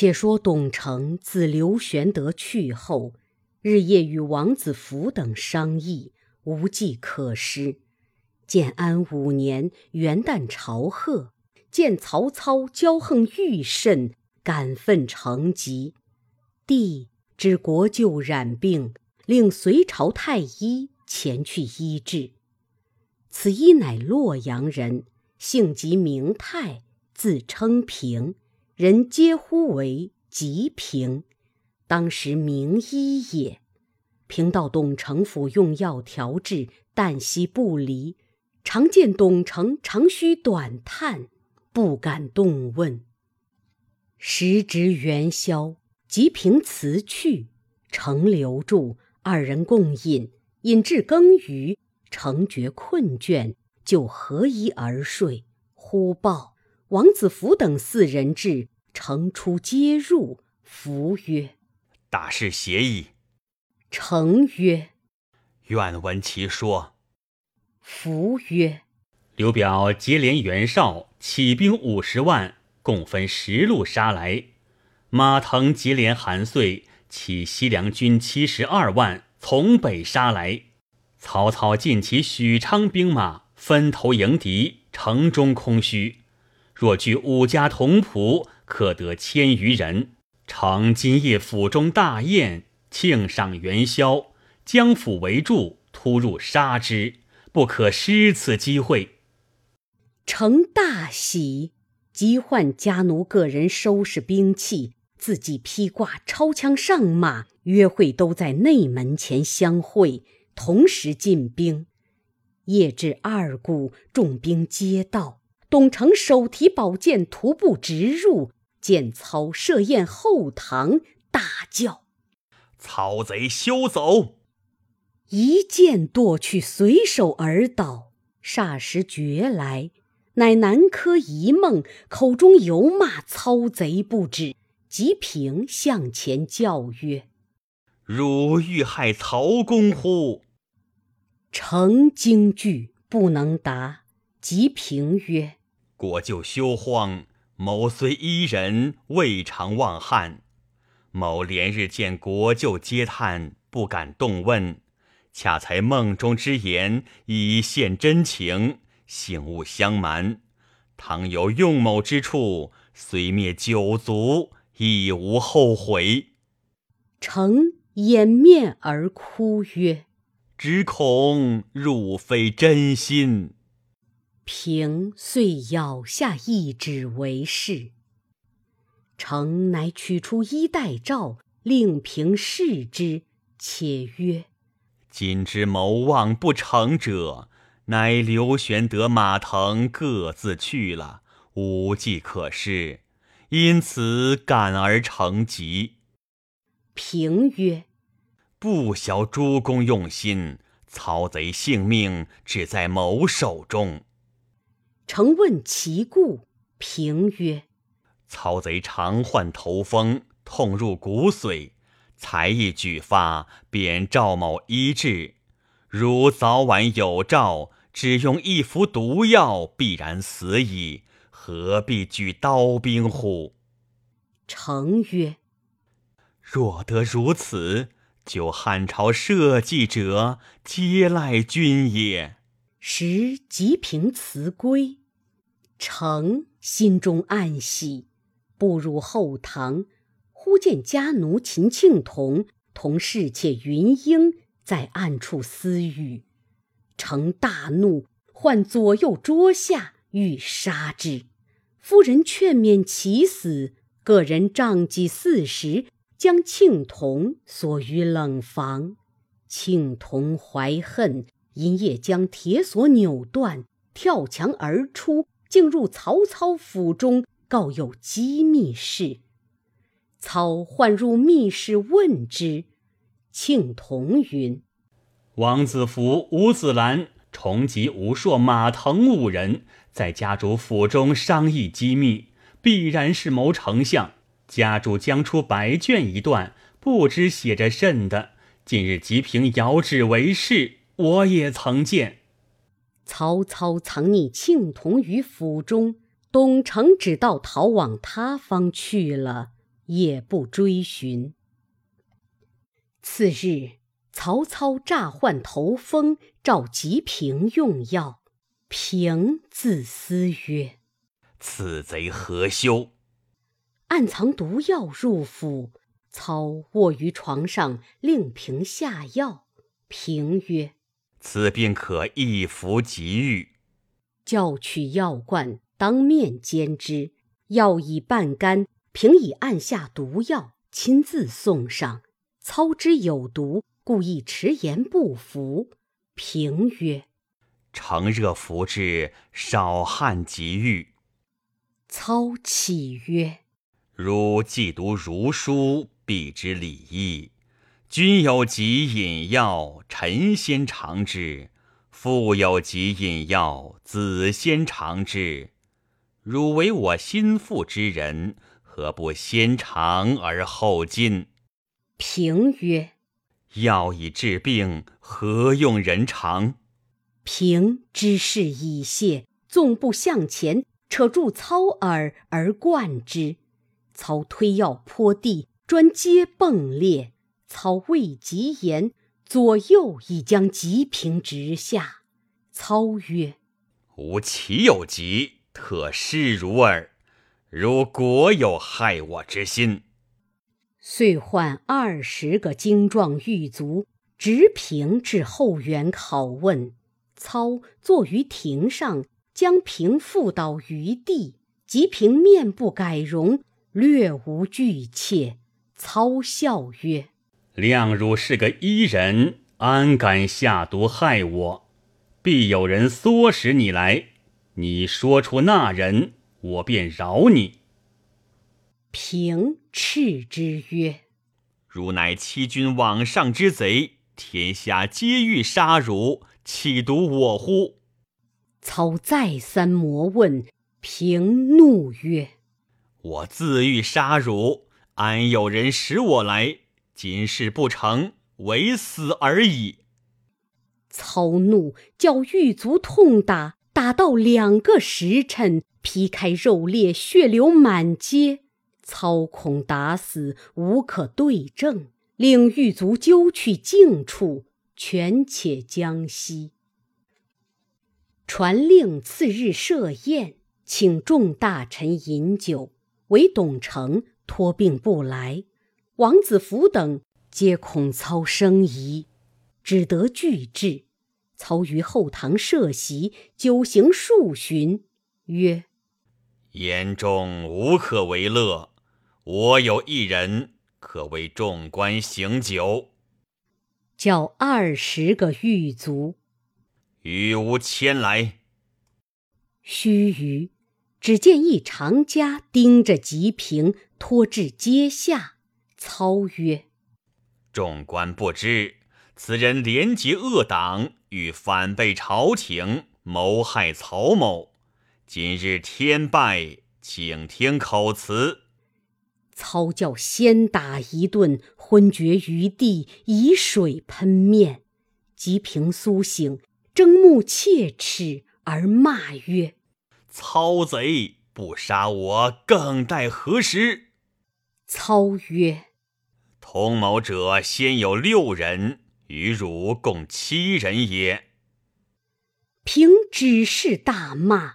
且说董承自刘玄德去后，日夜与王子服等商议，无计可施。建安五年元旦朝贺，见曹操骄横愈甚，感愤成疾。帝知国舅染病，令隋朝太医前去医治。此医乃洛阳人，姓吉，名泰，字称平。人皆呼为吉平，当时名医也。平到董承府用药调治，旦夕不离。常见董承长吁短叹，不敢动问。时值元宵，吉平辞去，承留住，二人共饮。饮至更余，承觉困倦，就合衣而睡。忽报。王子服等四人至，乘出皆入。服曰：“大事协议。”成曰：“愿闻其说。”服曰：“刘表结连袁绍，起兵五十万，共分十路杀来。马腾结连韩遂，起西凉军七十二万，从北杀来。曹操尽其许昌兵马，分头迎敌，城中空虚。”若据五家同仆，可得千余人。乘今夜府中大宴，庆赏元宵，将府围住，突入杀之，不可失此机会。成大喜，即唤家奴个人收拾兵器，自己披挂抄枪上马，约会都在内门前相会，同时进兵。夜至二鼓，众兵皆到。董承手提宝剑，徒步直入，见操设宴后堂，大叫：“曹贼休走！”一剑剁去，随手而倒。霎时觉来，乃南柯一梦，口中犹骂操贼不止。吉平向前叫曰：“汝欲害曹公乎？”成惊惧，不能答。吉平曰：国舅休慌，某虽伊人，未尝忘汉。某连日见国舅嗟叹，不敢动问。恰才梦中之言，以现真情，醒勿相瞒。倘有用某之处，虽灭九族，亦无后悔。成掩面而哭曰：“只恐汝非真心。”平遂咬下一指为誓。成乃取出衣带诏，令平视之，且曰：“今之谋望不成者，乃刘玄德、马腾各自去了，无计可施，因此感而成疾。”平曰：“不晓诸公用心，曹贼性命只在某手中。”成问其故，平曰：“曹贼常患头风，痛入骨髓，才一举发，便赵某医治。如早晚有诏，只用一服毒药，必然死矣，何必举刀兵乎？”成曰：“若得如此，就汉朝社稷者，皆赖君也。”时吉平辞归。成心中暗喜，步入后堂，忽见家奴秦庆童同侍妾云英在暗处私语。成大怒，唤左右桌下，欲杀之。夫人劝勉其死，个人杖戟四十，将庆童锁于冷房。庆童怀恨，因夜将铁锁扭断，跳墙而出。竟入曹操府中，告有机密事。操唤入密室问之，庆童云：“王子服、吴子兰、重吉、吴硕、马腾五人在家主府中商议机密，必然是谋丞相。家主将出白卷一段，不知写着甚的。近日吉平遥指为是，我也曾见。”曹操藏匿庆童于府中，董承只道逃往他方去了，也不追寻。次日，曹操诈患头风，召吉平用药。平自思曰：“此贼何休？”暗藏毒药入府。操卧于床上，令平下药。平曰：“此病可一服即愈。”叫取药罐，当面煎之。药已半干，平已按下毒药，亲自送上。操之有毒，故意迟延不服。平曰：“乘热服之，少汗即愈。”操启曰：“汝既读儒书，必知礼义。君有疾饮药，臣先尝之；父有疾饮药，子先尝之。汝为我心腹之人，何不先尝而后进？”平曰：“药以治病，何用人尝？”平知事已泄，纵步向前，扯住操耳而灌之。操推药泼地，砖皆迸裂。操未及言，左右已将吉平直下。操曰：“吾岂有疾，特示如耳。如果有害我之心。”遂唤二十个精壮狱卒，直平至后园拷问。操坐于亭上，将平覆倒于地。吉平面不改容，略无惧怯。操笑曰：“谅汝是个伊人，安敢下毒害我？必有人唆使你来。你说出那人，我便饶你。”平斥之曰：“汝乃欺君罔上之贼，天下皆欲杀汝，岂独我乎？”操再三磨问，平怒曰：“我自欲杀汝，安有人使我来？今事不成，唯死而已。”操怒，叫狱卒痛打，打到两个时辰，皮开肉裂，血流满街。操恐打死，无可对证，令狱卒揪去净处，权且将息。传令次日设宴，请众大臣饮酒，唯董承托病不来。王子服等皆恐操生疑，只得拒至。操于后堂设席，酒行数巡，曰：“言中无可为乐。”我有一人可为众官行酒，叫二十个狱卒与吾牵来。须臾，只见一长枷盯着吉平，拖至阶下。操曰：“众官不知，此人连结恶党，欲反背朝廷，谋害曹某。今日天败，请听口词。”操教先打一顿，昏厥于地，以水喷面。吉平苏醒，睁目切齿，而骂曰：“操贼！不杀我，更待何时？”操曰：“同谋者先有六人，与汝共七人也。”平只是大骂。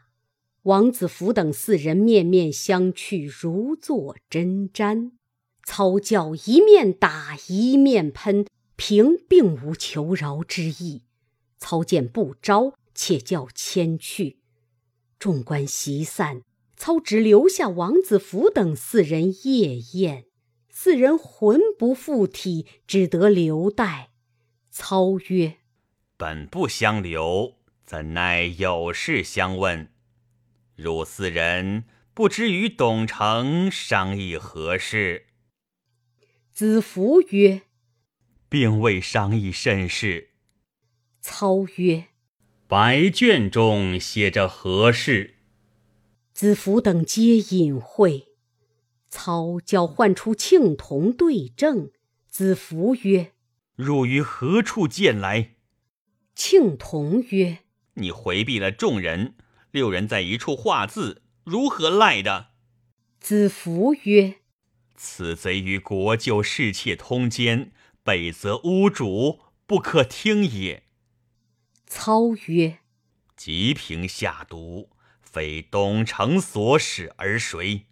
王子服等四人面面相觑，如坐针毡。操教一面打一面喷，平并无求饶之意。操见不招，且叫迁去。众官席散，操只留下王子服等四人夜宴。四人魂不附体，只得留待。操曰：“本不相留，怎奈有事相问？”汝四人不知与董承商议何事？子服曰：“并未商议甚事。”操曰：“白卷中写着何事？”子服等皆隐晦。操叫唤出庆童对证。子服曰：“汝于何处见来？”庆童曰：“你回避了众人。”六人在一处画字，如何赖的？子服曰：“此贼与国舅侍妾通奸，北则屋主，不可听也。”操曰：“吉平下毒，非东城所使而谁？”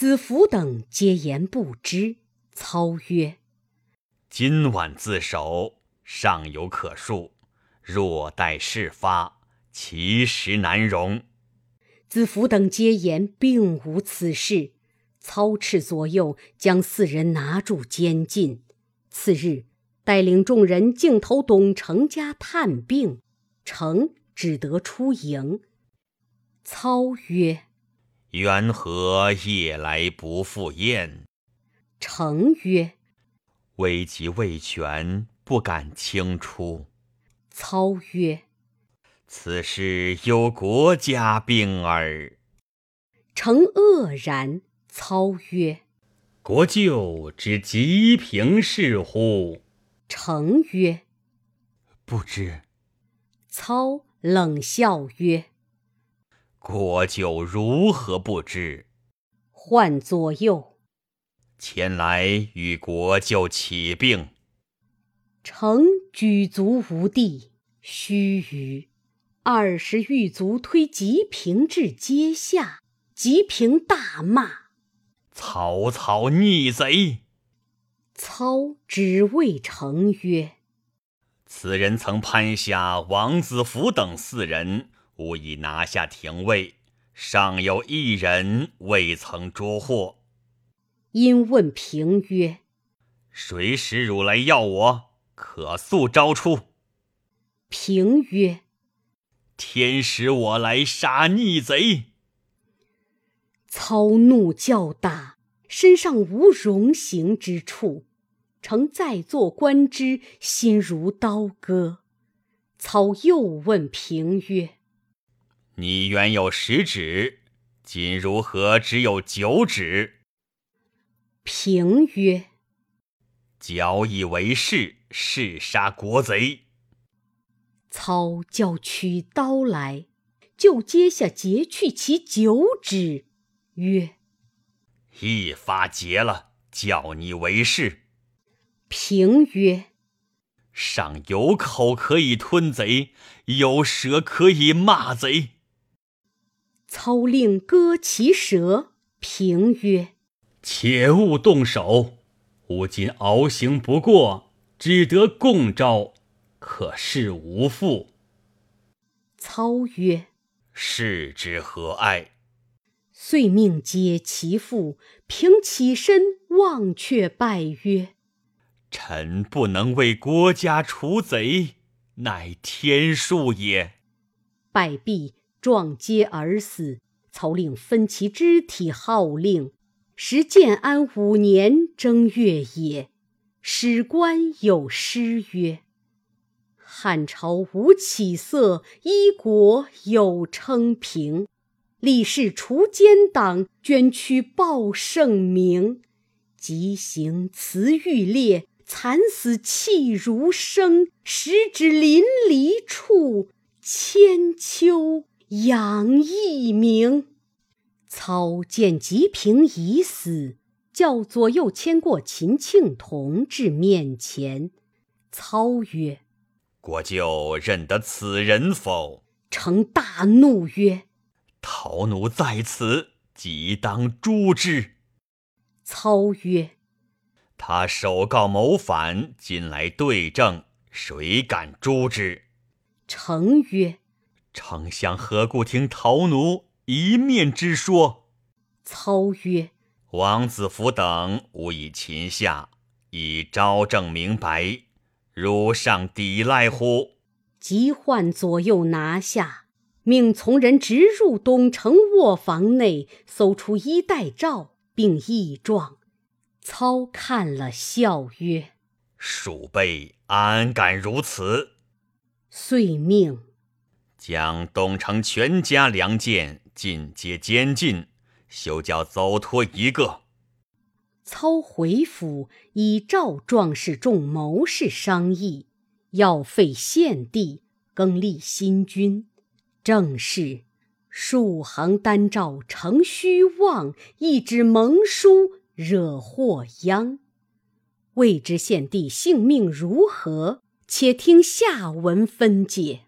子服等皆言不知。操曰：“今晚自首，尚有可恕；若待事发，其实难容。”子服等皆言并无此事。操斥左右，将四人拿住监禁。次日，带领众人径投董承家探病，承只得出营。操曰：“缘何夜来不复燕？”承曰：“危急未全，不敢轻出。”操曰：“此事有国家病耳。”承愕然。操曰：“国舅之吉平事乎？”承曰：“不知。”操冷笑曰：“国舅如何不知？”唤左右。前来与国舅起病。诚举足无地，须臾，二十狱卒推吉平至阶下，吉平大骂：“曹操逆贼！”操只谓承曰：“此人曾攀下王子服等四人，吾已拿下廷尉，尚有一人未曾捉获。”因问平曰：“谁使汝来要我？可速招出。”平曰：“天使我来杀逆贼。”操怒较大，身上无容形之处，诚在座观之，心如刀割。操又问平曰：“你原有十指，今如何只有九指？”平曰：“矫以为是，誓杀国贼。”操叫取刀来，就阶下截去其九指，曰：“一发截了，叫你为是。”平曰：“尚有口可以吞贼，有舌可以骂贼。”操令割其舌。平曰：且勿动手，吾今熬行不过，只得共招，可是无父。操曰：“是之何哀？”遂命解其父。平起身望却拜曰：“臣不能为国家除贼，乃天数也。”拜毕，撞阶而死。操令分其肢体，号令。时建安五年正月也，史官有诗曰：“汉朝无起色，一国有称平。立誓除奸党，捐躯报圣明。急行辞欲裂，惨死气如生。时指淋漓处，千秋扬一名。”操见吉平已死，叫左右牵过秦庆同至面前。操曰：“国舅认得此人否？”成大怒曰：“陶奴在此，即当诛之。”操曰：“他首告谋反，今来对证，谁敢诛之？”成曰：“丞相何故听陶奴？”一面之说，操曰：“王子服等吾以擒下，以昭正明白，汝尚抵赖乎？”急唤左右拿下，命从人直入东城卧房内，搜出衣带诏，并义状。操看了，笑曰：“鼠辈安敢如此？”遂命将董承全家良贱。尽皆监禁，休教走脱一个。操回府，以赵壮士众谋士商议，要废献帝，更立新君。正是数行丹诏成虚妄，一纸盟书惹祸殃。未知献帝性命如何？且听下文分解。